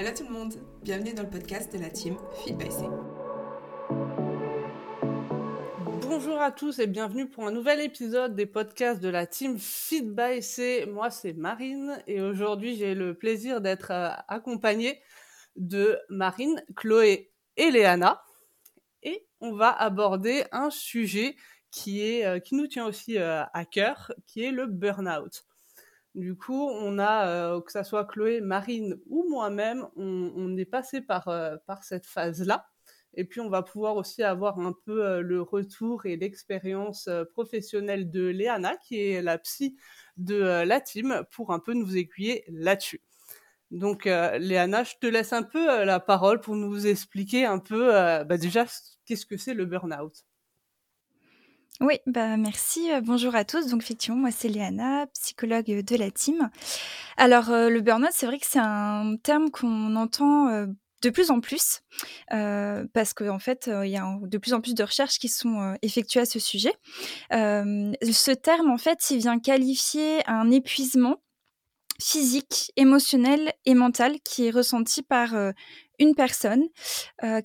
Hello tout le monde, bienvenue dans le podcast de la team Feed by C. Bonjour à tous et bienvenue pour un nouvel épisode des podcasts de la team Feed by C. Moi c'est Marine et aujourd'hui j'ai le plaisir d'être euh, accompagnée de Marine, Chloé et Léana. Et on va aborder un sujet qui, est, euh, qui nous tient aussi euh, à cœur, qui est le burn-out. Du coup, on a, euh, que ça soit Chloé, Marine ou moi-même, on, est passé par, par cette phase-là. Et puis, on va pouvoir aussi avoir un peu le retour et l'expérience professionnelle de Léana, qui est la psy de la team, pour un peu nous aiguiller là-dessus. Donc, Léana, je te laisse un peu la parole pour nous expliquer un peu bah, déjà qu'est-ce que c'est le burn-out? Oui, bah merci. Euh, bonjour à tous. Donc effectivement, moi c'est Léana, psychologue de la team. Alors euh, le burn-out, c'est vrai que c'est un terme qu'on entend euh, de plus en plus parce qu'en en fait, il y a de plus en plus de recherches qui sont effectuées à ce sujet. ce terme, en fait, il vient qualifier un épuisement physique, émotionnel et mental qui est ressenti par une personne,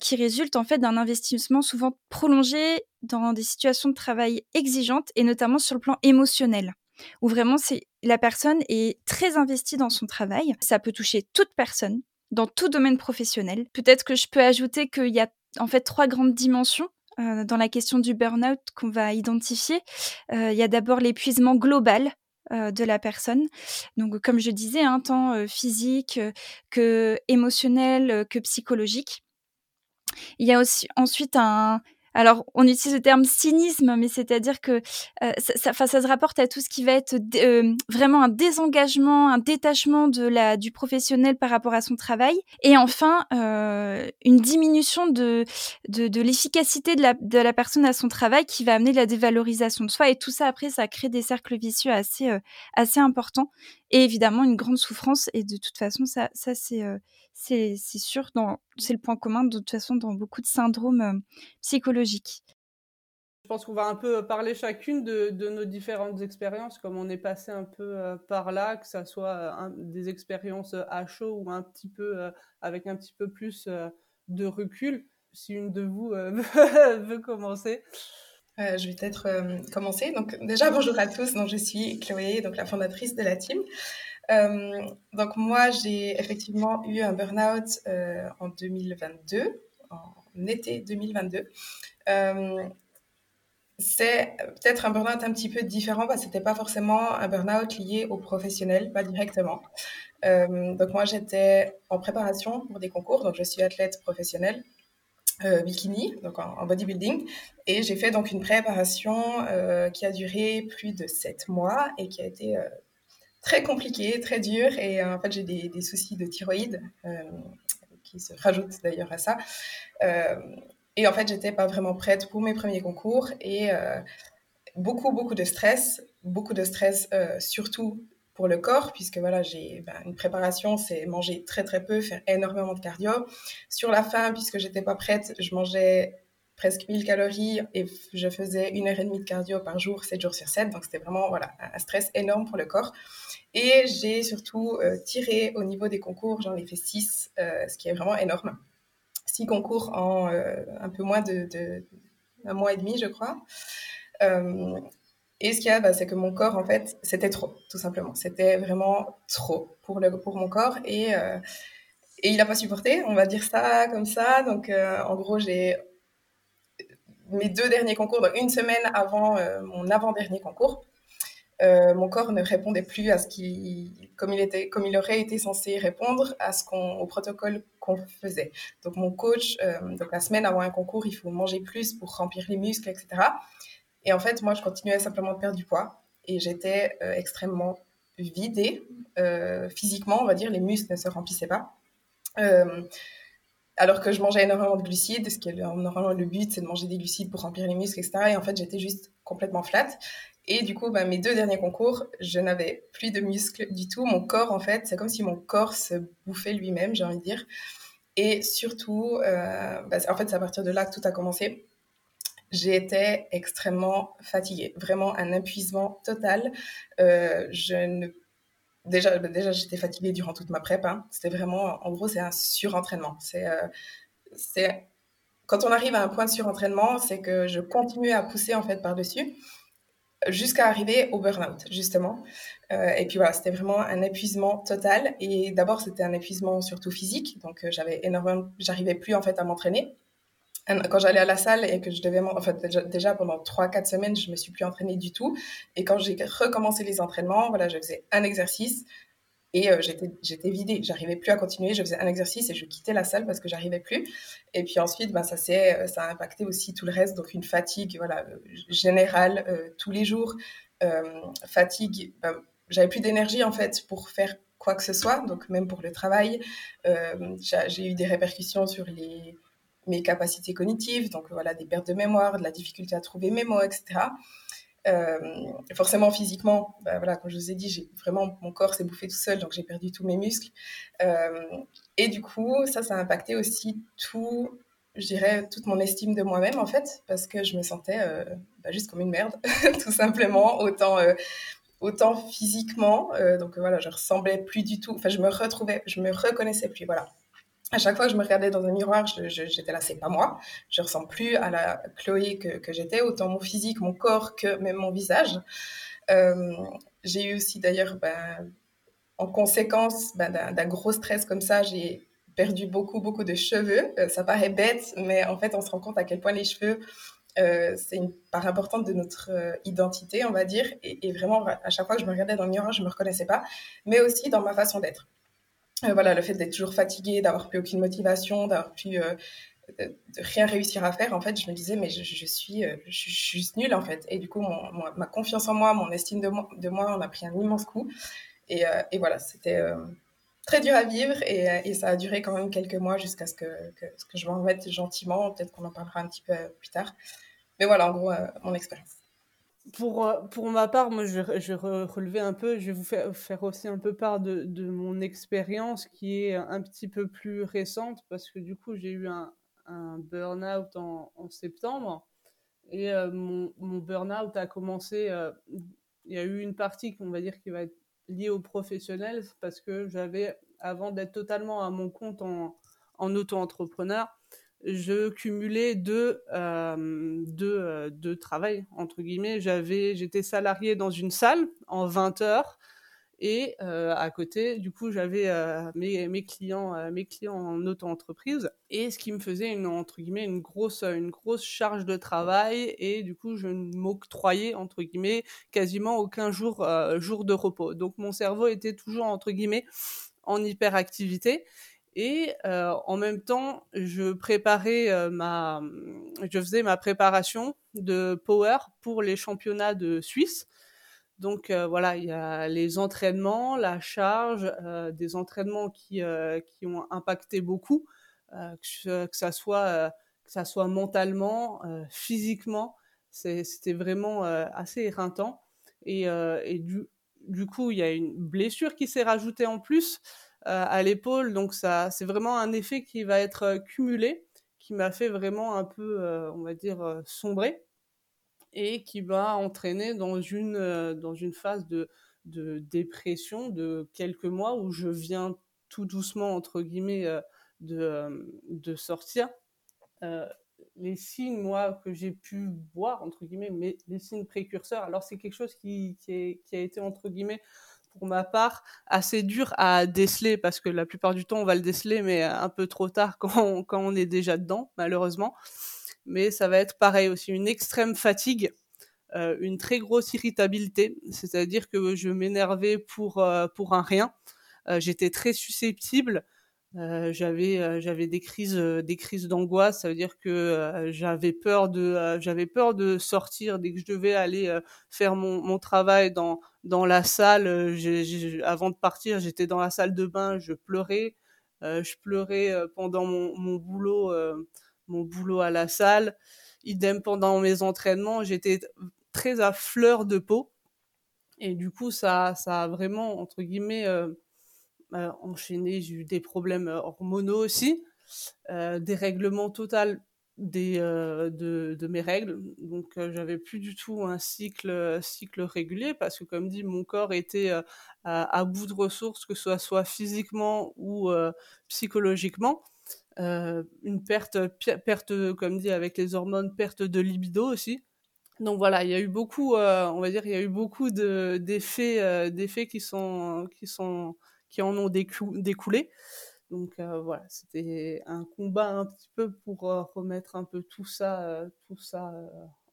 qui résulte en fait d'un investissement souvent prolongé dans des situations de travail exigeantes et notamment sur le plan émotionnel où vraiment c'est la personne est très investie dans son travail. Ça peut toucher toute personne dans tout domaine professionnel. Peut-être que je peux ajouter qu'il y a en fait trois grandes dimensions dans la question du burn-out qu'on va identifier. il y a d'abord l'épuisement global, euh, de la personne. Donc, comme je disais, un hein, tant euh, physique euh, que émotionnel que psychologique. Il y a aussi ensuite un, alors, on utilise le terme cynisme, mais c'est-à-dire que euh, ça, ça, se rapporte à tout ce qui va être euh, vraiment un désengagement, un détachement de la, du professionnel par rapport à son travail. Et enfin, euh, une diminution de, de, l'efficacité de la, de la personne à son travail qui va amener de la dévalorisation de soi. Et tout ça, après, ça crée des cercles vicieux assez, assez importants. Et évidemment, une grande souffrance. Et de toute façon, ça, ça c'est c'est sûr, c'est le point commun de toute façon dans beaucoup de syndromes euh, psychologiques. Je pense qu'on va un peu parler chacune de, nos différentes expériences, comme on est passé un peu euh, par là, que ça soit euh, des expériences à chaud ou un petit peu avec un petit peu plus de recul. Si une de vous veut commencer. Je vais peut-être commencer. Donc déjà bonjour à tous. Donc je suis Chloé, donc la fondatrice de la team. Euh, donc moi, j'ai effectivement eu un burn-out euh, en 2022, en été 2022. Euh, c'est peut-être un burn-out un petit peu différent parce que c'était pas forcément un burn-out lié au professionnel, pas directement. donc moi, j'étais en préparation pour des concours, donc je suis athlète professionnelle. Bikini, donc en, bodybuilding. Et j'ai fait donc une préparation qui a duré plus de sept mois et qui a été très compliqué, très dur. Et euh, en fait, j'ai des, soucis de thyroïde euh, qui se rajoutent d'ailleurs à ça. Euh, et en fait, j'étais pas vraiment prête pour mes premiers concours et beaucoup, beaucoup de stress, beaucoup de stress surtout pour le corps, puisque voilà, j'ai ben, une préparation, c'est manger très très peu, faire énormément de cardio. Sur la fin, puisque j'étais pas prête, je mangeais presque 1000 calories et je faisais une heure et demie de cardio par jour, 7 jours sur 7. Donc c'était vraiment voilà, un stress énorme pour le corps. Et j'ai surtout euh, tiré au niveau des concours, j'en ai fait 6, euh, ce qui est vraiment énorme. 6 concours en euh, un peu moins de, un mois et demi, je crois. Et ce qu'il y a, bah, c'est que mon corps, en fait, c'était trop, tout simplement. C'était vraiment trop pour, le, pour mon corps. Et, et il n'a pas supporté, on va dire ça comme ça. Donc, en gros, j'ai mes deux derniers concours, donc une semaine avant mon avant-dernier concours. Euh, mon corps ne répondait plus à ce qui, comme il était, comme il aurait été censé répondre à ce qu'on, au protocole qu'on faisait. Donc mon coach, euh, donc la semaine avant un concours, il faut manger plus pour remplir les muscles, etc. Et en fait, moi, je continuais simplement de perdre du poids et j'étais euh, extrêmement vidée physiquement, on va dire, les muscles ne se remplissaient pas. alors que je mangeais énormément de glucides, ce qui est normalement le but, c'est de manger des glucides pour remplir les muscles, etc. Et en fait, j'étais juste complètement flat. Et du coup, bah, mes deux derniers concours, je n'avais plus de muscles du tout. Mon corps, en fait, c'est comme si mon corps se bouffait lui-même, j'ai envie de dire. Et surtout, euh, bah, en fait, c'est à partir de là que tout a commencé. J'étais extrêmement fatiguée, vraiment un épuisement total. Euh, je ne déjà, bah, déjà j'étais fatiguée durant toute ma prépa. Hein. C'était vraiment, en gros, c'est un surentraînement. C'est, c'est quand on arrive à un point de surentraînement, c'est que je continue à pousser en fait par-dessus jusqu'à arriver au burn-out, justement. Euh, et puis voilà, c'était vraiment un épuisement total. Et d'abord, c'était un épuisement surtout physique. Donc, euh, j'avais énormément, j'arrivais plus en fait à m'entraîner. Quand j'allais à la salle et que je devais, en fait, déjà, pendant 3-4 semaines, je me suis plus entraînée du tout. Et quand j'ai recommencé les entraînements, voilà, je faisais un exercice, et euh, j'étais vidée, j'arrivais plus à continuer. Je faisais un exercice et je quittais la salle parce que j'arrivais plus. Et puis ensuite, ben, ça, euh, ça a impacté aussi tout le reste. Donc une fatigue voilà, euh, générale tous les jours. fatigue, ben, j'avais plus d'énergie en fait pour faire quoi que ce soit, donc même pour le travail. j'ai eu des répercussions sur les, mes capacités cognitives, donc voilà, des pertes de mémoire, de la difficulté à trouver mes mots, etc. Euh, forcément, physiquement, bah, voilà, comme je vous ai dit, j'ai vraiment mon corps s'est bouffé tout seul, donc j'ai perdu tous mes muscles. Euh, et du coup, ça, ça a impacté aussi tout, je dirais, toute mon estime de moi-même en fait, parce que je me sentais euh, bah, juste comme une merde, tout simplement, autant autant physiquement. donc voilà, je ressemblais plus du tout. Enfin, je me retrouvais, je me reconnaissais plus. Voilà à chaque fois que je me regardais dans un miroir, j'étais là, c'est pas moi. Je ressemble plus à la Chloé que, j'étais, autant mon physique, mon corps que même mon visage. Euh, j'ai eu aussi d'ailleurs, ben, en conséquence ben, d'un gros stress comme ça, j'ai perdu beaucoup, beaucoup de cheveux. Euh, ça paraît bête, mais en fait, on se rend compte à quel point les cheveux, euh, c'est une part importante de notre identité, on va dire. Et, et, vraiment, à chaque fois que je me regardais dans le miroir, je me reconnaissais pas, mais aussi dans ma façon d'être. Euh, voilà, le fait d'être toujours fatigué, d'avoir plus aucune motivation, d'avoir plus euh, de, rien réussir à faire, en fait, je me disais, mais je, suis, euh, je, juste nulle, en fait. Et du coup, ma confiance en moi, mon estime de moi, de moi, on a pris un immense coup. Et, et voilà, c'était très dur à vivre et, ça a duré quand même quelques mois jusqu'à ce que, que, que je m'en remette gentiment. Peut-être qu'on en parlera un petit peu plus tard. Mais voilà, en gros, mon expérience pour, euh, pour ma part, moi, je, je vais un peu, je vais vous faire, faire aussi un peu part de, de mon expérience qui est un petit peu plus récente parce que du coup, j'ai eu un, un burn-out en, en, septembre et euh, mon, mon burn-out a commencé, euh, il y a eu une partie qu'on va dire qui va être liée au professionnel parce que j'avais, avant d'être totalement à mon compte en, en auto-entrepreneur, je cumulais deux, euh, deux, euh, deux travail, entre guillemets. J'avais, j'étais salarié dans une salle en 20 heures et euh, à côté, du coup, j'avais euh, mes, clients, mes clients en auto-entreprise et ce qui me faisait une, entre guillemets, une grosse, une grosse charge de travail et du coup, je m'octroyais, entre guillemets, quasiment aucun jour, jour de repos. Donc, mon cerveau était toujours, entre guillemets, en hyperactivité et euh, en même temps, je préparais euh, ma, je faisais ma préparation de power pour les championnats de Suisse. Donc euh, voilà, il y a les entraînements, la charge, des entraînements qui qui ont impacté beaucoup, que, que, ça soit que ça soit mentalement, physiquement, c'était vraiment assez éreintant. Et, et du, du coup, il y a une blessure qui s'est rajoutée en plus. Euh, à l'épaule. Donc ça, c'est vraiment un effet qui va être euh, cumulé, qui m'a fait vraiment un peu, euh, on va dire, sombrer et qui va entraîner dans une, dans une phase de, de dépression de quelques mois où je viens tout doucement, entre guillemets, de, de sortir. Les signes, moi, que j'ai pu voir, entre guillemets, mais les signes précurseurs, alors c'est quelque chose qui, qui, a été, entre guillemets, pour ma part, assez dur à déceler parce que la plupart du temps, on va le déceler, mais un peu trop tard quand on, quand on est déjà dedans, malheureusement. Mais ça va être pareil aussi, une extrême fatigue, euh, une très grosse irritabilité, c'est-à-dire que je m'énervais pour, euh, pour un rien. Euh, J'étais très susceptible euh, j'avais euh, j'avais des crises euh, des crises d'angoisse ça veut dire que j'avais peur de j'avais peur de sortir dès que je devais aller faire mon, mon travail dans la salle j avant de partir j'étais dans la salle de bain je pleurais. Je pleurais pendant mon, boulot mon boulot à la salle. Idem pendant mes entraînements j'étais très à fleur de peau. Et du coup ça ça a vraiment entre guillemets euh, enchaîné, j'ai eu des problèmes euh, hormonaux aussi, euh, des règlements total des, de, de, mes règles. Donc, j'avais plus du tout un cycle, cycle régulier parce que, comme dit, mon corps était à, bout de ressources, que ce soit physiquement ou psychologiquement. une perte, perte, comme dit, avec les hormones, perte de libido aussi. Donc voilà, il y a eu beaucoup, on va dire, il y a eu beaucoup d'effets, d'effets qui sont, qui sont, qui en ont découlé. Donc euh, voilà, c'était un combat un petit peu pour euh, remettre un peu tout ça, euh, tout ça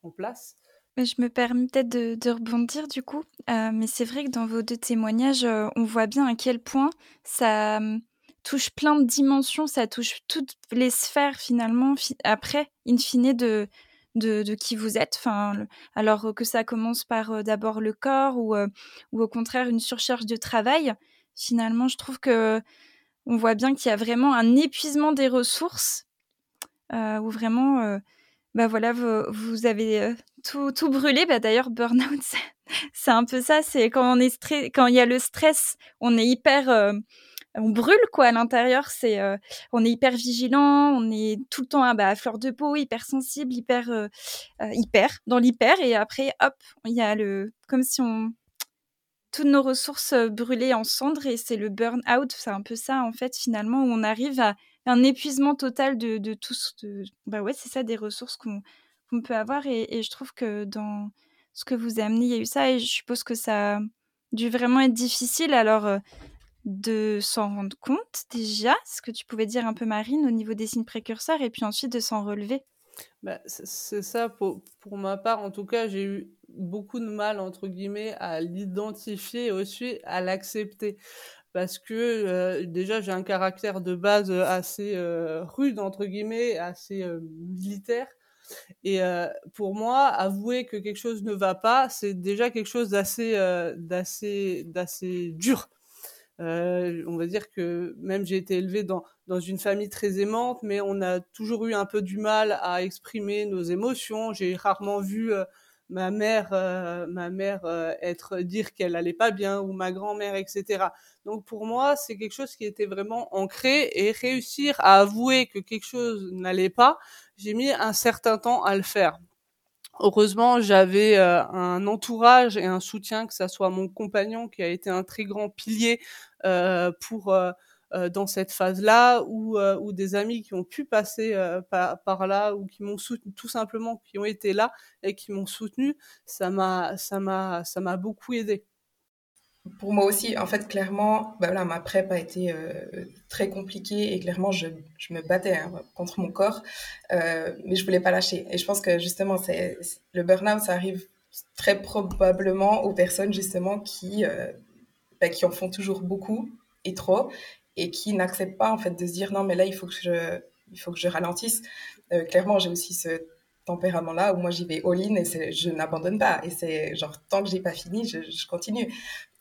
en place. Je me permets peut-être de, rebondir du coup, mais c'est vrai que dans vos deux témoignages, on voit bien à quel point ça hum, touche plein de dimensions, ça touche toutes les sphères finalement, après, in fine, de, de, qui vous êtes. Enfin, alors que ça commence par d'abord le corps ou, ou au contraire une surcharge de travail, finalement, je trouve que on voit bien qu'il y a vraiment un épuisement des ressources, euh, où vraiment, euh, bah voilà, vous, avez euh, tout, tout brûlé. Bah d'ailleurs, burn-out, c'est un peu ça. C'est quand on est stress, quand il y a le stress, on est hyper, on brûle quoi à l'intérieur. C'est, on est hyper vigilant, on est tout le temps bah, à fleur de peau, hyper sensible, hyper, hyper dans l'hyper. Et après, hop, il y a le, comme si on toutes nos ressources brûlées en cendres et c'est le burn-out, c'est un peu ça en fait finalement où on arrive à un épuisement total de, de tout de, bah ouais c'est ça des ressources qu'on peut avoir et, je trouve que dans ce que vous amené il y a eu ça et je suppose que ça a dû vraiment être difficile. Alors de s'en rendre compte déjà ce que tu pouvais dire un peu Marine au niveau des signes précurseurs et puis ensuite de s'en relever bah, c'est ça, pour, pour, ma part, en tout cas, j'ai eu beaucoup de mal, entre guillemets, à l'identifier et aussi à l'accepter. Parce que euh, déjà, j'ai un caractère de base assez euh, rude, entre guillemets, assez euh, militaire. Et pour moi, avouer que quelque chose ne va pas, c'est déjà quelque chose d'assez, d'assez, d'assez dur. Euh, on va dire que même j'ai été élevée dans, dans une famille très aimante, mais on a toujours eu un peu du mal à exprimer nos émotions. J'ai rarement vu euh, ma mère, euh, ma mère être dire qu'elle allait pas bien ou ma grand-mère, etc. Donc pour moi, c'est quelque chose qui était vraiment ancré et réussir à avouer que quelque chose n'allait pas, j'ai mis un certain temps à le faire. Heureusement, j'avais euh, un entourage et un soutien, que ça soit mon compagnon qui a été un très grand pilier euh, pour euh, dans cette phase-là, ou, ou des amis qui ont pu passer par, par, là, ou qui m'ont soutenu, tout simplement, qui ont été là et qui m'ont soutenu. Ça m'a, ça m'a, ça m'a beaucoup aidé. Pour moi aussi, en fait, clairement, bah voilà, ma PrEP a été euh, très compliquée et clairement, je, je me battais hein, contre mon corps, euh, mais je voulais pas lâcher. Et je pense que justement, c'est le burn-out, ça arrive très probablement aux personnes justement qui, euh, bah, qui en font toujours beaucoup et trop et qui n'acceptent pas en fait de se dire non, mais là, il faut que je, il faut que je ralentisse. Euh, clairement, j'ai aussi ce tempérament-là où moi j'y vais all-in et je n'abandonne pas. Et c'est genre tant que j'ai pas fini, je, je continue.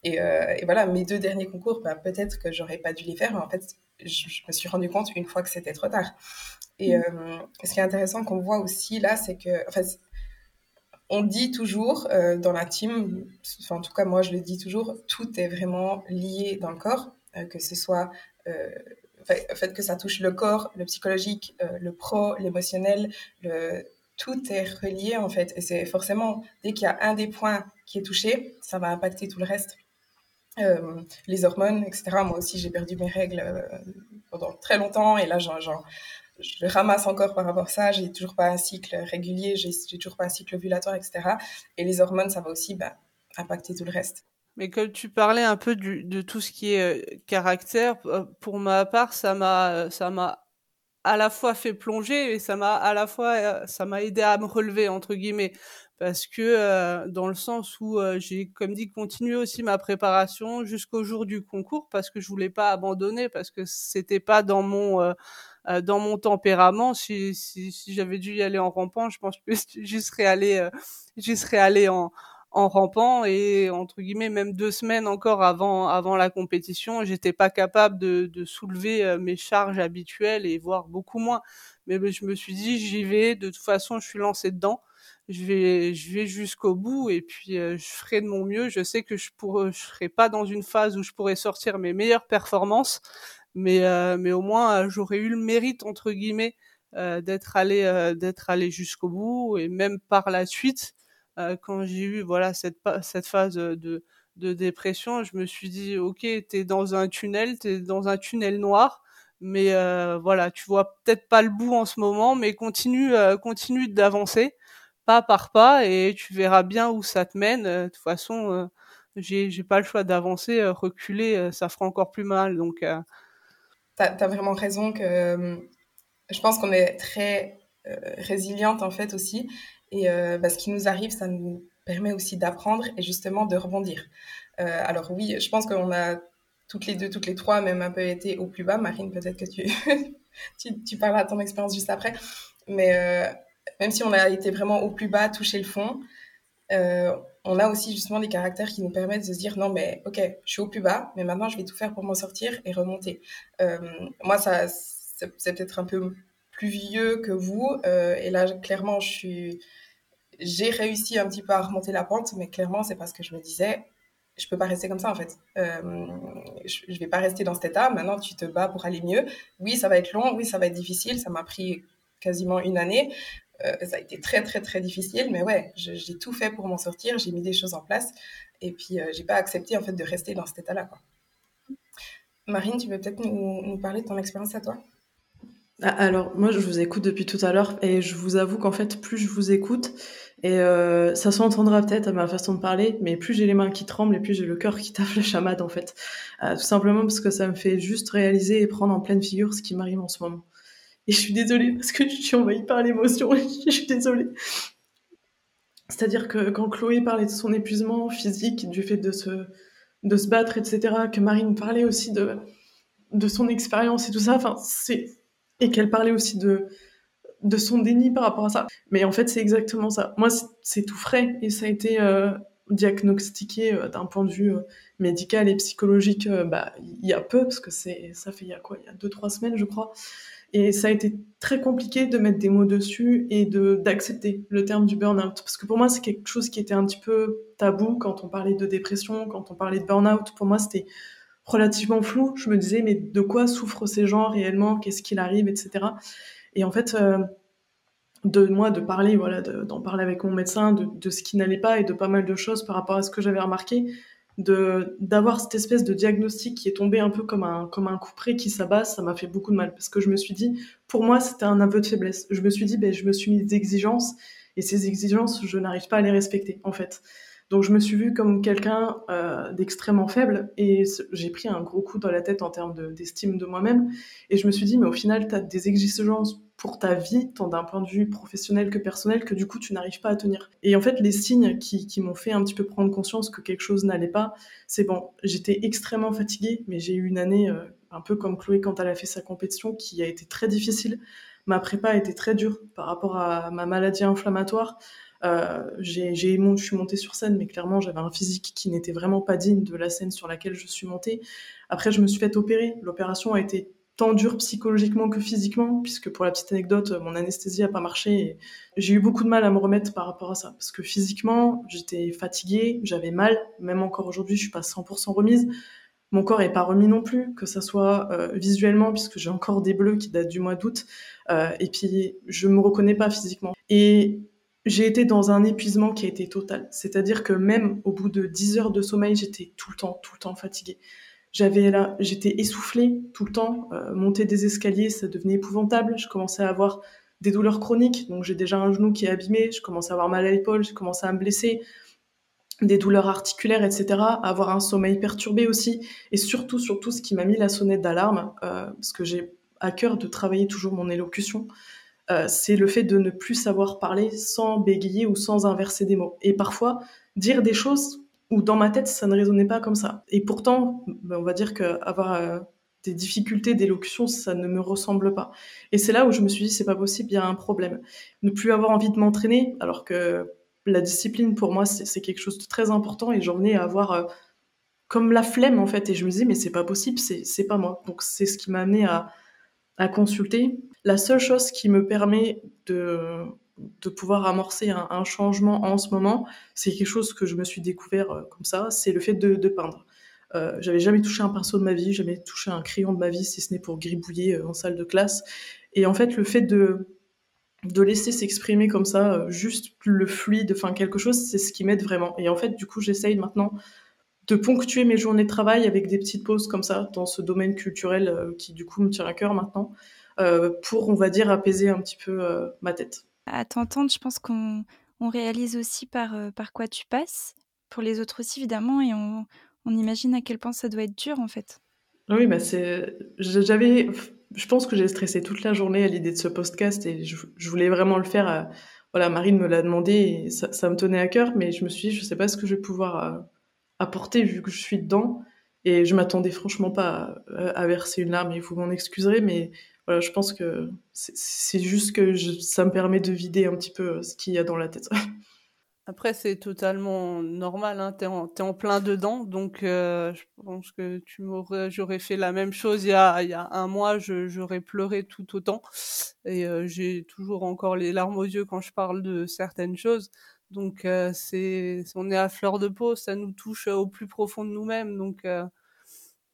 Euh, et, voilà, mes deux derniers concours, bah, peut-être que j'aurais pas dû les faire, mais en fait, je, me suis rendu compte une fois que c'était trop tard. Et mm. euh, ce qui est intéressant qu'on voit aussi là, c'est que, en fait, on dit toujours dans la team, enfin, en tout cas moi je le dis toujours, tout est vraiment lié dans le corps, que ce soit le fait que ça touche le corps, le psychologique, le pro, l'émotionnel, tout est relié en fait. Et c'est forcément, dès qu'il y a un des points qui est touché, ça va impacter tout le reste. Euh, les hormones, etc. Moi aussi, j'ai perdu mes règles euh, pendant très longtemps et là, genre, je ramasse encore par rapport à ça. J'ai toujours pas un cycle régulier, j'ai toujours pas un cycle ovulatoire, etc. Et les hormones, ça va aussi bah, impacter tout le reste. Mais comme tu parlais un peu du, de tout ce qui est euh, caractère, pour ma part, ça m'a, ça m'a à la fois fait plonger et ça m'a à la fois, ça m'a aidé à me relever entre guillemets. Parce que euh, dans le sens où euh, j'ai comme dit continué aussi ma préparation jusqu'au jour du concours parce que je voulais pas abandonner parce que c'était pas dans mon euh, dans mon tempérament. Si si, si j'avais dû y aller en rampant je pense que j'y serais allé j'y serais allé en en rampant et entre guillemets même deux semaines encore avant avant la compétition j'étais pas capable de, de soulever mes charges habituelles et voire beaucoup moins mais je me suis dit j'y vais de toute façon je suis lancé dedans je vais, je vais jusqu'au bout et puis euh, je ferai de mon mieux. Je sais que je pourrais, je serai pas dans une phase où je pourrais sortir mes meilleures performances, mais euh, mais au moins euh, j'aurais eu le mérite entre guillemets d'être allé d'être allé jusqu'au bout et même par la suite quand j'ai eu voilà cette phase de de dépression, je me suis dit ok, t'es dans un tunnel, t'es dans un tunnel noir, mais euh, voilà, tu vois peut-être pas le bout en ce moment, mais continue, euh, continue d'avancer pas par pas et tu verras bien où ça te mène. De toute façon, j'ai j'ai pas le choix d'avancer, reculer, ça fera encore plus mal. Donc, t'as as vraiment raison que je pense qu'on est très résiliente en fait aussi et bah, ce qui nous arrive, ça nous permet aussi d'apprendre et justement de rebondir. Euh, alors oui, je pense qu'on a toutes les deux, toutes les trois, même un peu été au plus bas. Marine, peut-être que tu, tu, tu, de ton expérience juste après. Mais euh, même si on a été vraiment au plus bas, touché le fond, euh, on a aussi justement des caractères qui nous permettent de se dire non mais ok, je suis au plus bas, mais maintenant je vais tout faire pour m'en sortir et remonter. Euh, moi, ça, c'est peut-être un peu plus vieux que vous, euh, et là clairement je suis j'ai réussi un petit peu à remonter la pente, mais clairement, c'est parce que je me disais, je peux pas rester comme ça en fait. Euh, je, ne vais pas rester dans cet état. Maintenant, tu te bats pour aller mieux. Oui, ça va être long. Oui, ça va être difficile. Ça m'a pris quasiment une année. Euh, ça a été très très très difficile, mais ouais, j'ai tout fait pour m'en sortir. J'ai mis des choses en place, et puis euh, j'ai pas accepté en fait de rester dans cet état-là. Marine, tu veux peut-être nous, parler de ton expérience à toi? Ah, alors, moi, je vous écoute depuis tout à l'heure et je vous avoue qu'en fait, plus je vous écoute, et euh, ça s'entendra peut-être à ma façon de parler, mais plus j'ai les mains qui tremblent et plus j'ai le cœur qui taffe la chamade, en fait. Euh, tout simplement parce que ça me fait juste réaliser et prendre en pleine figure ce qui m'arrive en ce moment. Et je suis désolée parce que je suis envahie par l'émotion, je suis désolée. C'est-à-dire que quand Chloé parlait de son épuisement physique, du fait de se, de se battre, etc., que Marine parlait aussi de, de son expérience et tout ça, enfin, c'est et qu'elle parlait aussi de, de son déni par rapport à ça. Mais en fait, c'est exactement ça. Moi, c'est tout frais et ça a été euh, diagnostiqué euh, d'un point de vue euh, médical et psychologique bah, il y a peu, parce que c'est ça fait il y a quoi? Il y a deux, trois semaines, je crois. Et ça a été très compliqué de mettre des mots dessus et de d'accepter le terme du burn-out. Parce que pour moi, c'est quelque chose qui était un petit peu tabou quand on parlait de dépression, quand on parlait de burn-out. Pour moi, c'était relativement flou. Je me disais, mais de quoi souffrent ces gens réellement? Qu'est-ce qu'il arrive, etc. Et en fait, de moi, de parler, voilà, d'en parler avec mon médecin, de, de ce qui n'allait pas et de pas mal de choses par rapport à ce que j'avais remarqué, de d'avoir cette espèce de diagnostic qui est tombé un peu comme un comme un coup près qui s'abat, ça m'a fait beaucoup de mal parce que je me suis dit, pour moi, c'était un aveu de faiblesse. Je me suis dit, ben, je me suis mis des exigences et ces exigences, je n'arrive pas à les respecter, en fait. Donc je me suis vue comme quelqu'un euh, d'extrêmement faible et j'ai pris un gros coup dans la tête en termes d'estime de, moi-même. Et je me suis dit, mais au final, tu as des exigences pour ta vie, tant d'un point de vue professionnel que personnel, que du coup, tu n'arrives pas à tenir. Et en fait, les signes qui, m'ont fait un petit peu prendre conscience que quelque chose n'allait pas, c'est bon, j'étais extrêmement fatiguée, mais j'ai eu une année euh, un peu comme Chloé quand elle a fait sa compétition qui a été très difficile. Ma prépa a été très dure par rapport à ma maladie inflammatoire. Euh, j'ai, j'ai, je suis montée sur scène, mais clairement, j'avais un physique qui n'était vraiment pas digne de la scène sur laquelle je suis montée. Après, je me suis fait opérer. L'opération a été tant dure psychologiquement que physiquement, puisque pour la petite anecdote, mon anesthésie a pas marché. Et j'ai eu beaucoup de mal à me remettre par rapport à ça, parce que physiquement, j'étais fatiguée, j'avais mal. Même encore aujourd'hui, je suis pas 100% remise. Mon corps est pas remis non plus, que ça soit euh, visuellement, puisque j'ai encore des bleus qui datent du mois d'août, euh, et puis je me reconnais pas physiquement. Et j'ai été dans un épuisement qui a été total. C'est-à-dire que même au bout de 10 heures de sommeil, j'étais tout le temps, tout le temps fatiguée. J'avais là, j'étais essoufflée tout le temps. Euh, monter des escaliers, ça devenait épouvantable. Je commençais à avoir des douleurs chroniques. Donc j'ai déjà un genou qui est abîmé. Je commençais à avoir mal à l'épaule. Je commençais à me blesser. Des douleurs articulaires, etc. Avoir un sommeil perturbé aussi. Et surtout, surtout, ce qui m'a mis la sonnette d'alarme, euh, parce que j'ai à cœur de travailler toujours mon élocution. Euh, c'est le fait de ne plus savoir parler sans bégayer ou sans inverser des mots. Et parfois, dire des choses où dans ma tête, ça ne résonnait pas comme ça. Et pourtant, ben, on va dire qu'avoir euh, des difficultés d'élocution, ça ne me ressemble pas. Et c'est là où je me suis dit, c'est pas possible, il y a un problème. Ne plus avoir envie de m'entraîner, alors que la discipline, pour moi, c'est quelque chose de très important, et j'en venais à avoir euh, comme la flemme, en fait, et je me disais, mais c'est pas possible, c'est pas moi. Donc c'est ce qui m'a amené à consulter. La seule chose qui me permet de, de pouvoir amorcer un, changement en ce moment, c'est quelque chose que je me suis découvert euh, comme ça, c'est le fait de, peindre. Euh, j'avais jamais touché un pinceau de ma vie, jamais touché un crayon de ma vie, si ce n'est pour gribouiller euh, en salle de classe. Et en fait, le fait de de laisser s'exprimer comme ça, juste le fluide, enfin quelque chose, c'est ce qui m'aide vraiment. Et en fait, du coup, j'essaye maintenant de ponctuer mes journées de travail avec des petites pauses comme ça dans ce domaine culturel qui du coup me tient à cœur maintenant, pour on va dire apaiser un petit peu ma tête. À t'entendre, je pense qu'on on réalise aussi par, par quoi tu passes, pour les autres aussi évidemment, et on, on imagine à quel point ça doit être dur en fait. Oui, bah c'est. J'avais. Je pense que j'ai stressé toute la journée à l'idée de ce podcast et je, voulais vraiment le faire. Voilà, Marine me l'a demandé et ça, me tenait à cœur, mais je me suis dit, je sais pas ce que je vais pouvoir euh, apporter vu que je suis dedans. Et je m'attendais franchement pas à, verser une larme et vous m'en excuserez, mais voilà, je pense que c'est juste que ça me permet de vider un petit peu ce qu'il y a dans la tête. Après, c'est totalement normal, hein, t'es en, en plein dedans, donc euh, je pense que tu m'aurais, j'aurais fait la même chose il y a, il y a un mois, j'aurais pleuré tout autant, et euh, j'ai toujours encore les larmes aux yeux quand je parle de certaines choses, donc euh, c'est, on est à fleur de peau, ça nous touche au plus profond de nous-mêmes, donc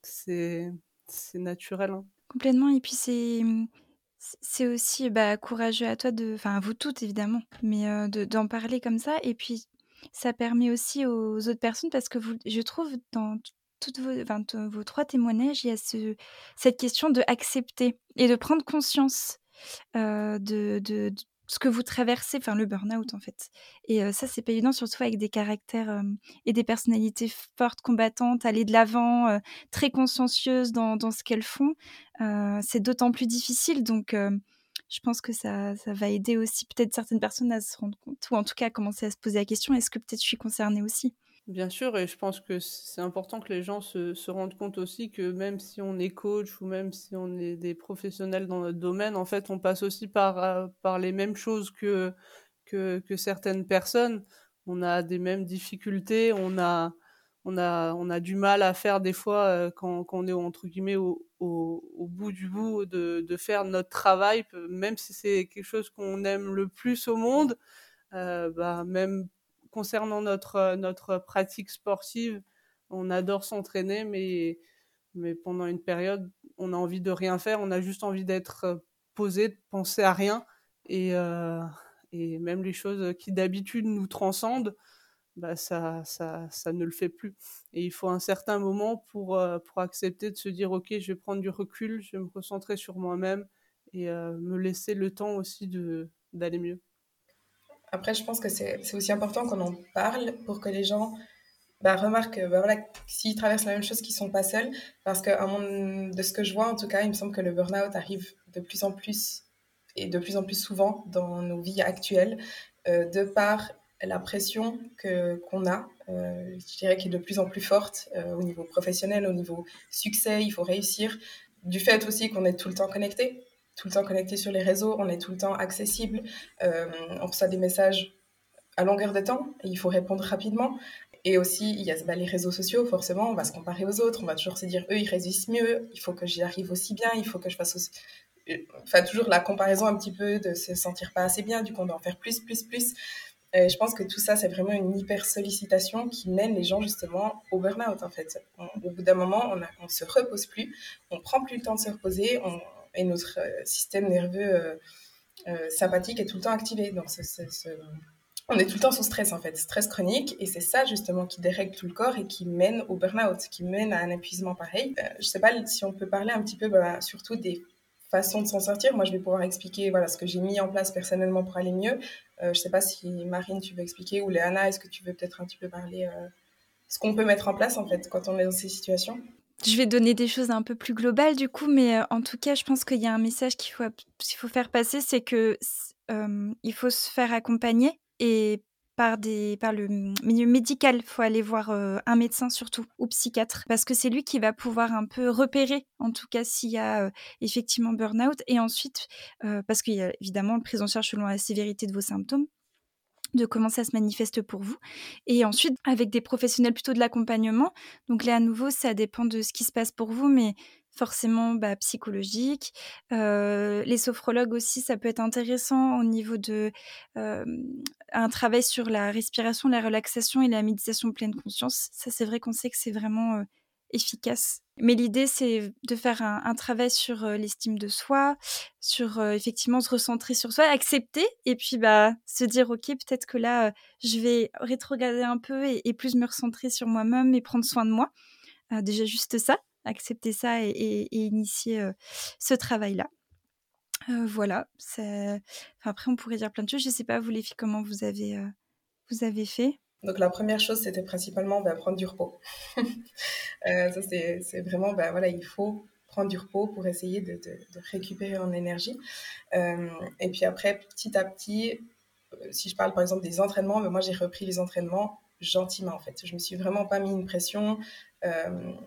c'est, c'est naturel. Hein. Complètement, et puis c'est c'est aussi, bah, courageux à toi de enfin à vous toutes évidemment, mais de d'en parler comme ça et puis ça permet aussi aux autres personnes parce que vous je trouve dans toutes vos enfin vos 3 témoignages, il y a ce cette question de accepter et de prendre conscience, de ce que vous traversez, enfin le burn-out en fait. Et ça, c'est pas évident, surtout avec des caractères et des personnalités fortes, combattantes, aller de l'avant, très consciencieuses dans, ce qu'elles font. c'est d'autant plus difficile, donc je pense que ça, ça va aider aussi peut-être certaines personnes à se rendre compte, ou en tout cas à commencer à se poser la question, est-ce que peut-être je suis concernée aussi? Bien sûr, et je pense que c'est important que les gens se, rendent compte aussi que même si on est coach ou même si on est des professionnels dans notre domaine, en fait, on passe aussi par, euh, par les mêmes choses que, que, certaines personnes. On a des mêmes difficultés, on a, on a, on a du mal à faire des fois euh, quand, on est entre guillemets au, au, au bout du bout de, de, faire notre travail, même si c'est quelque chose qu'on aime le plus au monde. Euh, bah, même concernant notre, euh, notre pratique sportive, on adore s'entraîner, mais, mais pendant une période, on a envie de rien faire, on a juste envie d'être euh, posé, de penser à rien. Et, euh, et même les choses qui d'habitude nous transcendent, bah ça, ça, ça, ne le fait plus. Et il faut un certain moment pour, pour accepter de se dire, OK, je vais prendre du recul, je vais me recentrer sur moi-même et me laisser le temps aussi d'aller mieux. Après, je pense que c'est aussi important qu'on en parle pour que les gens bah, remarquent bah, voilà, s'ils traversent la même chose, qu'ils ne sont pas seuls. Parce que de ce que je vois, en tout cas, il me semble que le burn-out arrive de plus en plus et de plus en plus souvent dans nos vies actuelles, euh, de par la pression qu'on a, euh, je dirais, qui est de plus en plus forte euh, au niveau professionnel, au niveau succès, il faut réussir. Du fait aussi qu'on est tout le temps connecté, tout le temps connecté sur les réseaux, on est tout le temps accessible, euh, on reçoit des messages à longueur de temps il faut répondre rapidement. Et aussi, il y a bah, les réseaux sociaux, forcément, on va se comparer aux autres, on va toujours se dire, eux, ils résistent mieux, il faut que j'y arrive aussi bien, il faut que je fasse aussi... Enfin, toujours la comparaison un petit peu de se sentir pas assez bien, du coup, on doit en faire plus, plus, plus. Je pense que tout ça, c'est vraiment une hyper sollicitation qui mène les gens justement au burn-out, en fait. au bout d'un moment, on ne se repose plus, on prend plus le temps de se reposer, on, et notre euh, système nerveux euh, euh, sympathique est tout le temps activé. Donc, on est tout le temps sous stress en fait, stress chronique, et c'est ça justement qui dérègle tout le corps et qui mène au burn-out, qui mène à un épuisement pareil. Je je sais pas si on peut parler un petit peu bah, surtout des façons de s'en sortir. Moi, je vais pouvoir expliquer voilà ce que j'ai mis en place personnellement pour aller mieux. Je je sais pas si Marine, tu veux expliquer ou Léana, est-ce que tu veux peut-être un petit peu parler ce qu'on peut mettre en place en fait quand on est dans ces situations? Je vais donner des choses un peu plus globales du coup, mais en tout cas, je pense qu'il y a un message qu'il faut, faut faire passer, c'est que il faut se faire accompagner et par, des, par le milieu médical, il faut aller voir un médecin surtout ou psychiatre parce que c'est lui qui va pouvoir un peu repérer en tout cas s'il y a effectivement burn-out et ensuite parce qu'il y a évidemment le prise en charge selon la sévérité de vos symptômes de comment ça se manifeste pour vous. Et ensuite, avec des professionnels plutôt de l'accompagnement. Donc là, à nouveau, ça dépend de ce qui se passe pour vous, mais forcément bah, psychologique. Euh, les sophrologues aussi, ça peut être intéressant au niveau de euh, un travail sur la respiration, la relaxation et la méditation pleine conscience. Ça, c'est vrai qu'on sait que c'est vraiment euh, efficace. Mais l'idée, c'est de faire un, travail sur l'estime de soi, sur effectivement se recentrer sur soi, accepter, et puis bah se dire ok, peut-être que là, je vais rétrograder un peu et, plus me recentrer sur moi-même et prendre soin de moi. déjà juste ça, accepter ça et, initier ce travail-là. voilà. après, on pourrait dire plein de choses. Je sais pas, vous les filles, comment vous avez, vous avez fait? Donc la première chose, c'était principalement bah, prendre du repos. euh, c'est vraiment, bah, voilà, il faut prendre du repos pour essayer de, récupérer en énergie. Euh, et puis après, petit à petit, euh, si je parle par exemple des entraînements, mais moi j'ai repris les entraînements gentiment en fait. Je me suis vraiment pas mis une pression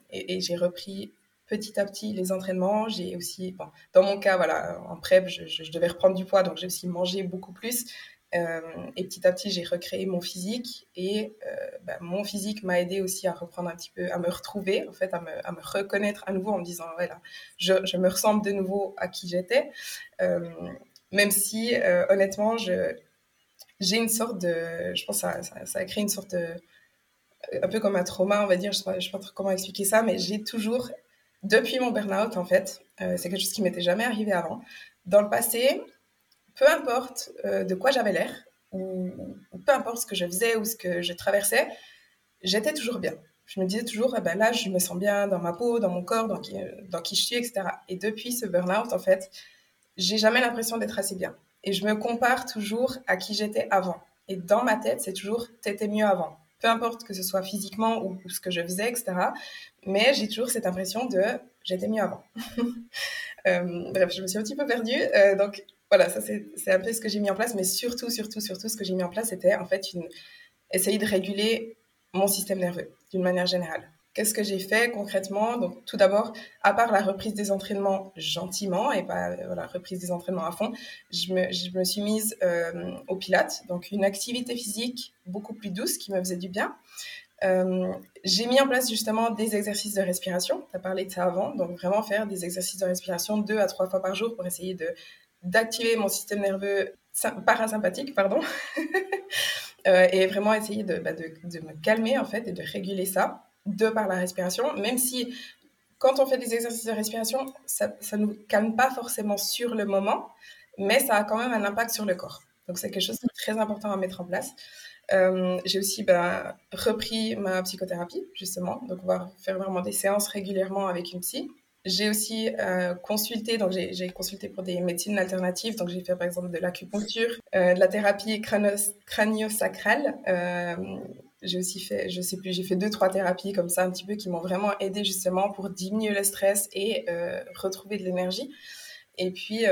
et, j'ai repris petit à petit les entraînements. J'ai aussi, dans mon cas, voilà, en prep, je, je devais reprendre du poids, donc j'ai aussi mangé beaucoup plus. Euh, et petit à petit, j'ai recréé mon physique et euh, bah, mon physique m'a aidé aussi à reprendre un petit peu, à me retrouver, en fait, à me, reconnaître à nouveau en me disant, voilà, je, je, me ressemble de nouveau à qui j'étais. Euh, même si, honnêtement, j'ai une sorte de, je pense que ça, a créé une sorte de, un peu comme un trauma, on va dire, je ne sais, pas comment expliquer ça, mais j'ai toujours, depuis mon burn-out, en fait, c'est quelque chose qui m'était jamais arrivé avant. Dans le passé, peu importe euh, de quoi j'avais l'air, ou, peu importe ce que je faisais ou ce que je traversais, j'étais toujours bien. Je me disais toujours, eh ben là, je me sens bien dans ma peau, dans mon corps, dans qui, dans qui je suis, etc. Et depuis ce burn-out, en fait, j'ai jamais l'impression d'être assez bien. Et je me compare toujours à qui j'étais avant. Et dans ma tête, c'est toujours, t'étais mieux avant. Peu importe que ce soit physiquement ou, ce que je faisais, etc. Mais j'ai toujours cette impression de, j'étais mieux avant. euh, bref, je me suis un petit peu perdue. Euh, donc, voilà, ça c'est un peu ce que j'ai mis en place, mais surtout, surtout, surtout, ce que j'ai mis en place, c'était en fait une, essayer de réguler mon système nerveux d'une manière générale. Qu'est-ce que j'ai fait concrètement? Donc, tout d'abord, à part la reprise des entraînements gentiment et pas la voilà, reprise des entraînements à fond, je me, je me suis mise euh, au Pilates, donc une activité physique beaucoup plus douce qui me faisait du bien. Euh, j'ai mis en place justement des exercices de respiration. Tu as parlé de ça avant, donc vraiment faire des exercices de respiration deux à trois fois par jour pour essayer de d'activer mon système nerveux parasympathique, pardon, euh, et vraiment essayer de, bah, de, de, me calmer en fait et de réguler ça de par la respiration, même si quand on fait des exercices de respiration, ça ne nous calme pas forcément sur le moment, mais ça a quand même un impact sur le corps. Donc c'est quelque chose de très important à mettre en place. Euh, j'ai aussi bah, repris ma psychothérapie, justement. Donc, on va faire vraiment des séances régulièrement avec une psy. J'ai aussi euh, consulté, donc j'ai consulté pour des médecines alternatives. Donc j'ai fait par exemple de l'acupuncture, euh, de la thérapie crânio-sacrale. Euh, j'ai aussi fait, je sais plus, j'ai fait deux trois thérapies comme ça un petit peu qui m'ont vraiment aidé justement pour diminuer le stress et retrouver de l'énergie. Et puis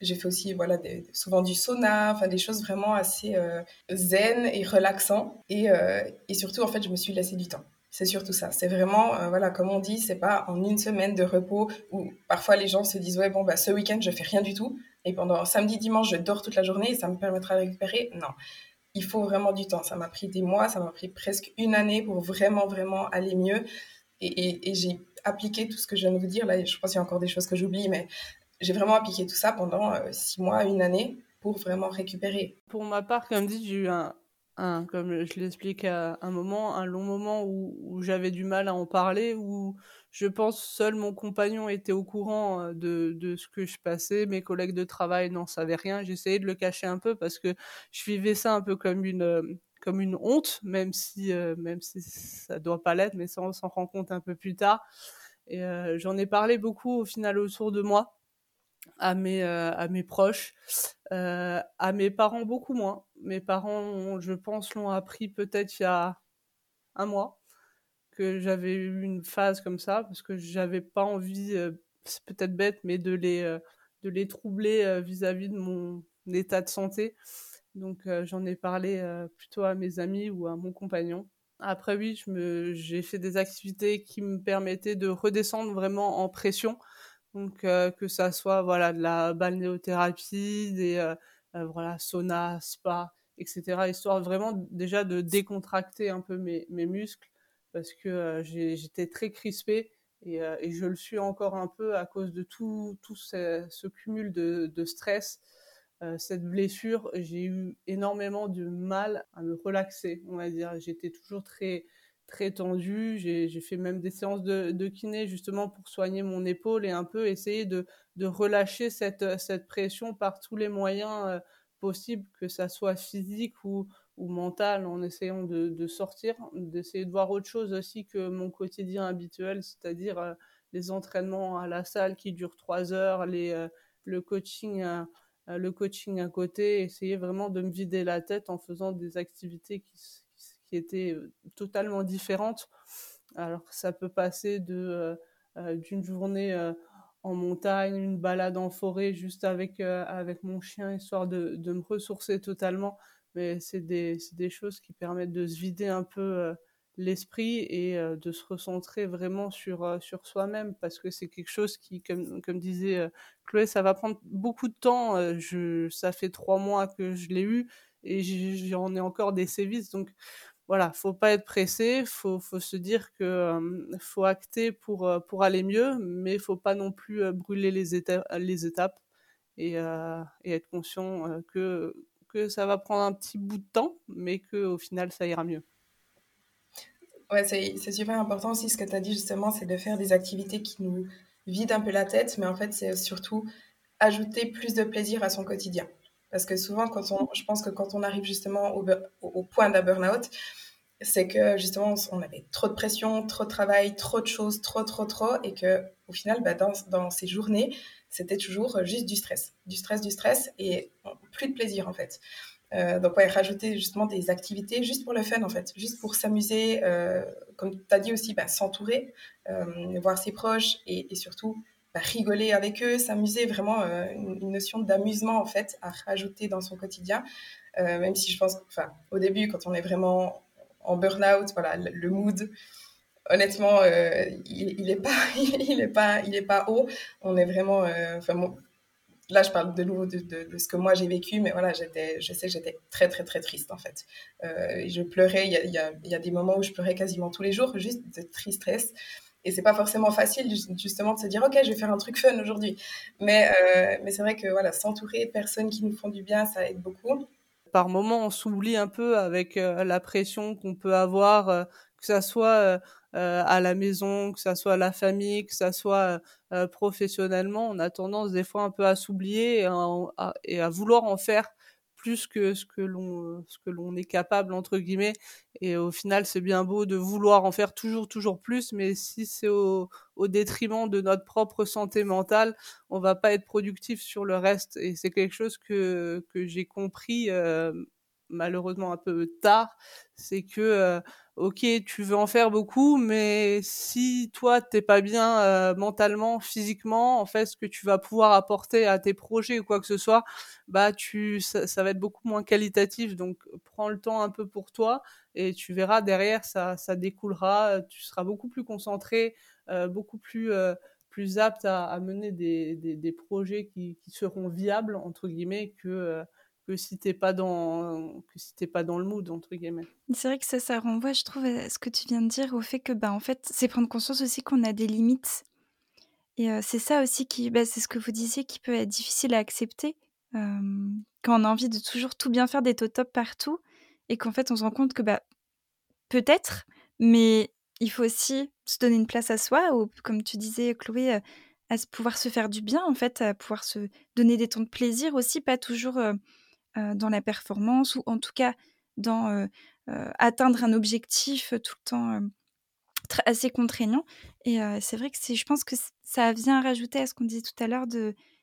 j'ai fait aussi voilà souvent du sauna, enfin des choses vraiment assez zen et relaxant. Et, et surtout en fait je me suis laissé du temps. C'est surtout ça. C'est vraiment, euh, voilà, comme on dit, c'est pas en une semaine de repos où parfois les gens se disent, ouais, bon, bah, ce week-end, je fais rien du tout. Et pendant samedi, dimanche, je dors toute la journée et ça me permettra de récupérer. Non. Il faut vraiment du temps. Ça m'a pris des mois, ça m'a pris presque une année pour vraiment, vraiment aller mieux. Et, et, j'ai appliqué tout ce que je viens de vous dire. Là, je pense qu'il y a encore des choses que j'oublie, mais j'ai vraiment appliqué tout ça pendant euh, six mois, une année pour vraiment récupérer. Pour ma part, comme dit, j'ai eu un, un, comme je l'explique à un moment, un long moment où, où j'avais du mal à en parler, où je pense seul mon compagnon était au courant euh, de, de ce que je passais, mes collègues de travail n'en savaient rien, j'essayais de le cacher un peu parce que je vivais ça un peu comme une euh, comme une honte, même si euh, même si ça doit pas l'être, mais ça on s'en rend compte un peu plus tard. Et euh, j'en ai parlé beaucoup au final autour de moi à mes, euh, à mes proches, euh, à mes parents beaucoup moins. Mes parents, je pense, l'ont appris peut-être il y a un mois que j'avais eu une phase comme ça parce que j'avais pas envie, euh, c'est peut-être bête, mais de les, de les troubler vis-à-vis de mon état de santé. Donc j'en ai parlé plutôt à mes amis ou à mon compagnon. Après oui, j'ai fait des activités qui me permettaient de redescendre vraiment en pression donc euh, que ça soit voilà de la balnéothérapie, des euh, euh, voilà sauna, spa, etc. Histoire vraiment déjà de décontracter un peu mes, mes muscles parce que j'étais très crispée et, et, je le suis encore un peu à cause de tout, tout ce, ce cumul de, de stress. Cette blessure, j'ai eu énormément de mal à me relaxer, on va dire. J'étais toujours très très tendu. J'ai fait même des séances de, kiné justement pour soigner mon épaule et un peu essayer de, relâcher cette, pression par tous les moyens possibles, que ça soit physique ou, mental, en essayant de, sortir, d'essayer de voir autre chose aussi que mon quotidien habituel, c'est-à-dire les entraînements à la salle qui durent trois heures, les, le coaching le coaching à côté, essayer vraiment de me vider la tête en faisant des activités qui, qui étaient totalement différentes. Alors ça peut passer de d'une journée en montagne, une balade en forêt juste avec avec mon chien histoire de, de me ressourcer totalement. Mais c'est des, des choses qui permettent de se vider un peu l'esprit et de se recentrer vraiment sur, sur soi-même parce que c'est quelque chose qui, comme, comme disait Chloé, ça va prendre beaucoup de temps. je, ça fait trois mois que je l'ai eu et j'en ai encore des sévices. Donc voilà, faut pas être pressé, faut, faut se dire que faut acter pour, aller mieux, mais faut pas non plus brûler les, étapes, et, être conscient que, que ça va prendre un petit bout de temps, mais qu'au final, ça ira mieux. Ouais, c'est super important aussi ce que tu as dit justement, c'est de faire des activités qui nous vident un peu la tête, mais en fait, c'est surtout ajouter plus de plaisir à son quotidien. Parce que souvent, quand on, je pense que quand on arrive justement au, au point d'un burn-out, c'est que justement, on avait trop de pression, trop de travail, trop de choses, trop, trop, trop, et que au final, bah, dans, dans, ces journées, c'était toujours juste du stress, du stress, du stress, et plus de plaisir en fait. Euh, donc, ouais, rajouter justement des activités juste pour le fun, en fait, juste pour s'amuser, euh, comme tu as dit aussi, bah, s'entourer, euh, voir ses proches et, et surtout bah, rigoler avec eux, s'amuser, vraiment une, notion d'amusement, en fait, à rajouter dans son quotidien. même si je pense, enfin, au début, quand on est vraiment en burn-out, voilà, le, mood, honnêtement, il, n'est pas, il est pas, il est pas haut. On est vraiment, enfin, là, je parle de nouveau de, ce que moi j'ai vécu, mais voilà, j'étais, je sais que j'étais très, très, très triste en fait. Euh, je pleurais, il y a, y, y a, des moments où je pleurais quasiment tous les jours, juste de tristesse. Et c'est pas forcément facile justement de se dire ok je vais faire un truc fun aujourd'hui, mais euh, mais c'est vrai que voilà s'entourer de personnes qui nous font du bien ça aide beaucoup. Par moments on s'oublie un peu avec euh, la pression qu'on peut avoir, euh, que ça soit à la maison, que ça soit la famille, que ça soit professionnellement, on a tendance des fois un peu à s'oublier et, à vouloir en faire plus que ce que l'on ce que l'on est capable entre guillemets. Et au final c'est bien beau de vouloir en faire toujours toujours plus mais si c'est au, au, détriment de notre propre santé mentale on va pas être productif sur le reste. Et c'est quelque chose que que j'ai compris euh, malheureusement un peu tard c'est que ok, tu veux en faire beaucoup, mais si toi t'es pas bien euh, mentalement, physiquement, en fait, ce que tu vas pouvoir apporter à tes projets ou quoi que ce soit, bah tu, ça, va être beaucoup moins qualitatif. Donc, prends le temps un peu pour toi et tu verras derrière, ça, ça découlera. Tu seras beaucoup plus concentré, euh, beaucoup plus euh, plus apte à, à mener des, des, des projets qui, qui, seront viables entre guillemets que que si t'es pas dans que si t'es pas dans le mood entre guillemets. C'est vrai que ça, ça renvoie, je trouve, à ce que tu viens de dire, au fait que bah en fait, c'est prendre conscience aussi qu'on a des limites. Et euh, c'est ça aussi qui, bah, c'est ce que vous disiez, qui peut être difficile à accepter euh, quand on a envie de toujours tout bien faire, au top partout, et qu'en fait on se rend compte que bah peut-être, mais il faut aussi se donner une place à soi, ou comme tu disais, Chloé, à pouvoir se faire du bien en fait, à pouvoir se donner des temps de plaisir aussi, pas toujours euh, dans la performance ou en tout cas dans euh, euh, atteindre un objectif tout le temps assez contraignant. Et c'est vrai que je pense que ça vient rajouter à ce qu'on disait tout à l'heure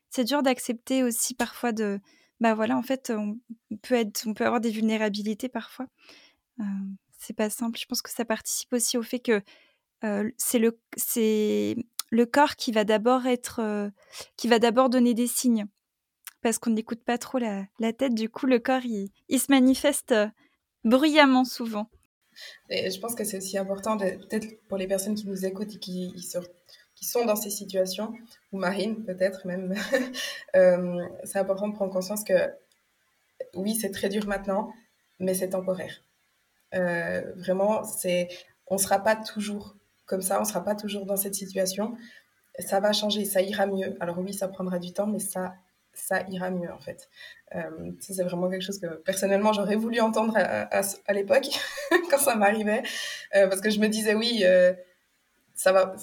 c'est dur d'accepter aussi parfois de, bah voilà, en fait, on peut être, on peut avoir des vulnérabilités parfois. c'est pas simple. Je pense que ça participe aussi au fait que c'est le, le corps qui va d'abord qui va d'abord donner des signes parce qu'on n'écoute pas trop la, tête. Du coup, le corps, il, se manifeste euh, bruyamment souvent. Et je pense que c'est aussi important, peut-être pour les personnes qui nous écoutent et qui, sont dans ces situations, ou Marine peut-être même, euh, c'est important de prendre conscience que oui, c'est très dur maintenant, mais c'est temporaire. Euh, vraiment, on ne sera pas toujours comme ça, on ne sera pas toujours dans cette situation. Ça va changer, ça ira mieux. Alors oui, ça prendra du temps, mais ça ça ira mieux en fait. Euh, c'est vraiment quelque chose que personnellement j'aurais voulu entendre à, l'époque quand ça m'arrivait, euh, parce que je me disais oui, euh, ça va,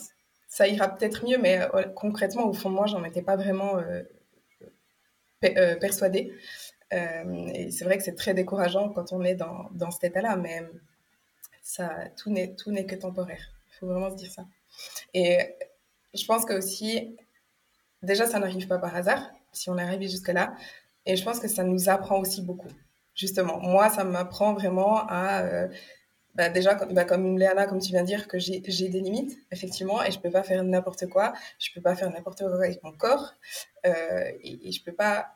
ça ira peut-être mieux, mais concrètement au fond de moi j'en étais pas vraiment persuadée. et c'est vrai que c'est très décourageant quand on est dans, dans cet état-là, mais ça, tout n'est que temporaire. Il faut vraiment se dire ça. Et je pense que aussi, déjà ça n'arrive pas par hasard si on est arrivé jusque-là. Et je pense que ça nous apprend aussi beaucoup. Justement, moi, ça m'apprend vraiment à... Euh, bah, déjà, bah, comme Léana, comme tu viens de dire, que j'ai des limites, effectivement, et je peux pas faire n'importe quoi. Je peux pas faire n'importe quoi avec mon corps. Euh, et, je peux pas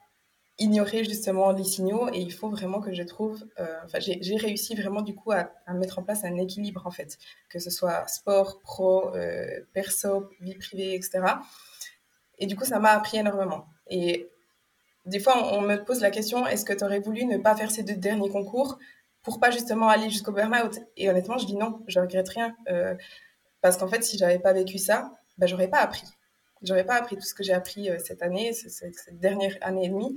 ignorer justement les signaux et il faut vraiment que je trouve euh, enfin j'ai réussi vraiment du coup à, mettre en place un équilibre en fait que ce soit sport pro perso vie privée etc et du coup ça m'a appris énormément et des fois, on, me pose la question est-ce que tu aurais voulu ne pas faire ces deux derniers concours pour pas justement aller jusqu'au burn-out? Et honnêtement, je dis non, je regrette rien. Euh, parce qu'en fait, si j'avais pas vécu ça, bah, j'aurais pas appris. J'aurais pas appris tout ce que j'ai appris euh, cette année, cette, dernière année et demie,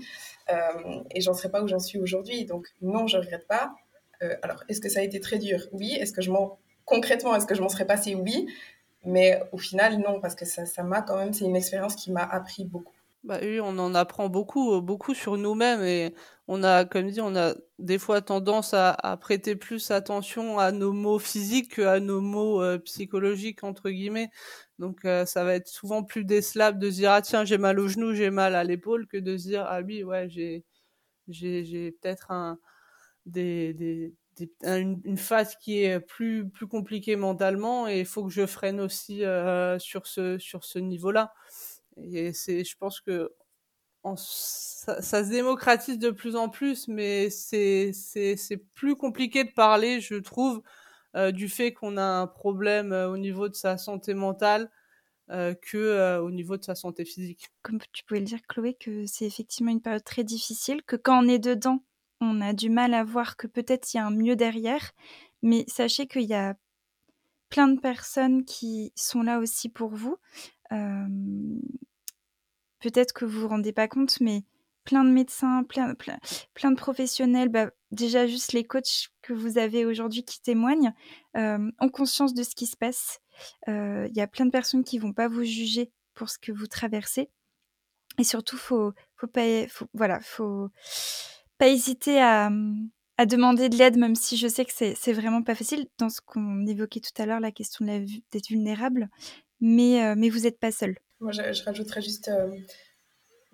euh, et j'en serais pas où j'en suis aujourd'hui. Donc non, je regrette pas. alors, est-ce que ça a été très dur? Oui. Est-ce que je m'en concrètement, est-ce que je m'en serais passé Oui. Mais au final, non, parce que ça m'a quand même, c'est une expérience qui m'a appris beaucoup. Bah oui, on en apprend beaucoup, beaucoup sur nous-mêmes et on a, comme dit, on a des fois tendance à, prêter plus attention à nos mots physiques qu'à nos mots euh, psychologiques entre guillemets. Donc euh, ça va être souvent plus décelable de dire ah tiens j'ai mal au genou, j'ai mal à l'épaule que de dire ah oui ouais j'ai j'ai j'ai peut-être un des, des, une, une, phase qui est plus plus compliquée mentalement et il faut que je freine aussi euh, sur ce sur ce niveau-là. C'est, je pense que ça, se démocratise de plus en plus, mais c'est plus compliqué de parler, je trouve, euh, du fait qu'on a un problème euh, au niveau de sa santé mentale euh, que euh, au niveau de sa santé physique. Comme tu pouvais le dire, Chloé, que c'est effectivement une période très difficile, que quand on est dedans, on a du mal à voir que peut-être il y a un mieux derrière, mais sachez qu'il y a plein de personnes qui sont là aussi pour vous peut-être que vous vous rendez pas compte, mais plein de médecins, plein, de professionnels, bah, déjà juste les coachs que vous avez aujourd'hui qui témoignent, ont conscience de ce qui se passe. Il y a plein de personnes qui vont pas vous juger pour ce que vous traversez. Et surtout, faut, faut pas, faut, voilà, faut pas hésiter à, à demander de l'aide, même si je sais que c'est vraiment pas facile. Dans ce qu'on évoquait tout à l'heure, la question d'être vulnérable, mais, mais vous n'êtes pas seul. Moi, je, rajouterais juste euh,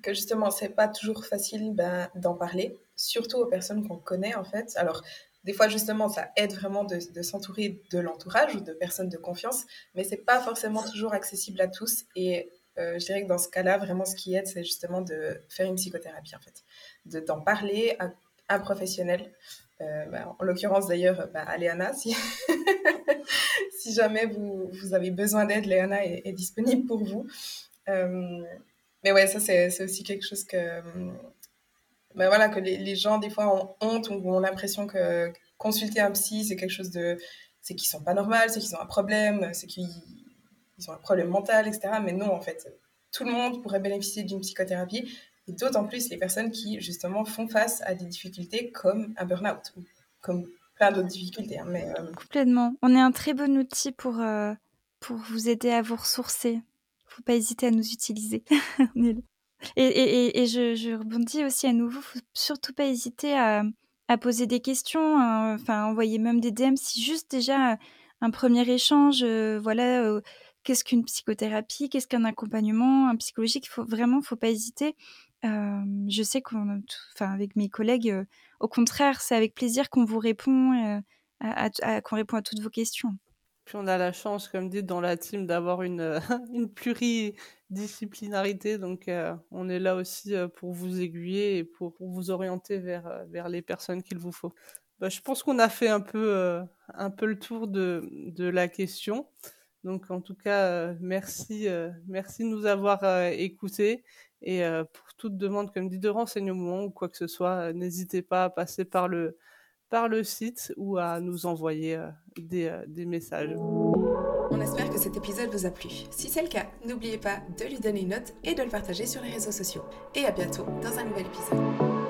que justement, c'est pas toujours facile ben, d'en parler, surtout aux personnes qu'on connaît en fait. Alors, des fois, justement, ça aide vraiment de, s'entourer de l'entourage ou de personnes de confiance, mais c'est pas forcément toujours accessible à tous. Et euh, je dirais que dans ce cas-là, vraiment, ce qui aide, c'est justement de faire une psychothérapie en fait, de d'en parler à un professionnel. Euh, ben, en l'occurrence d'ailleurs ben, à Léana, si, jamais vous, avez besoin d'aide, Léana est, disponible pour vous. Euh, mais ouais, ça c'est aussi quelque chose que, ben voilà, que les, gens des fois ont honte ou ont l'impression que consulter un psy c'est quelque chose de, c'est qu'ils sont pas normaux, c'est qu'ils ont un problème, c'est qu'ils ont un problème mental, etc. Mais non, en fait, tout le monde pourrait bénéficier d'une psychothérapie, d'autant plus les personnes qui justement font face à des difficultés comme un burn-out ou comme d'autres difficultés. Hein, mais, euh, Complètement. On est un très bon outil pour, euh, pour vous aider à vous ressourcer. faut pas hésiter à nous utiliser. et, et, et je, je, rebondis aussi à nouveau, faut surtout pas hésiter à, à poser des questions, enfin envoyer même des DM si juste déjà un premier échange, euh, voilà, qu'est-ce qu'une psychothérapie, qu'est-ce qu'un accompagnement, un psychologique, faut vraiment, faut pas hésiter. Je sais qu'on, enfin avec mes collègues, au contraire, c'est avec plaisir qu'on vous répond, euh, qu'on répond à toutes vos questions. Puis on a la chance, comme dit dans la team, d'avoir une, une pluridisciplinarité. Donc euh, on est là aussi euh, pour vous aiguiller et pour, vous orienter vers, les personnes qu'il vous faut. Bah, je pense qu'on a fait un peu, un peu le tour de la question. Donc en tout cas, merci, merci de nous avoir écoutés. Et pour toute demande, comme dit, de renseignements ou quoi que ce soit, n'hésitez pas à passer par le, par le site ou à nous envoyer des, des messages. On espère que cet épisode vous a plu. Si c'est le cas, n'oubliez pas de lui donner une note et de le partager sur les réseaux sociaux. Et à bientôt dans un nouvel épisode.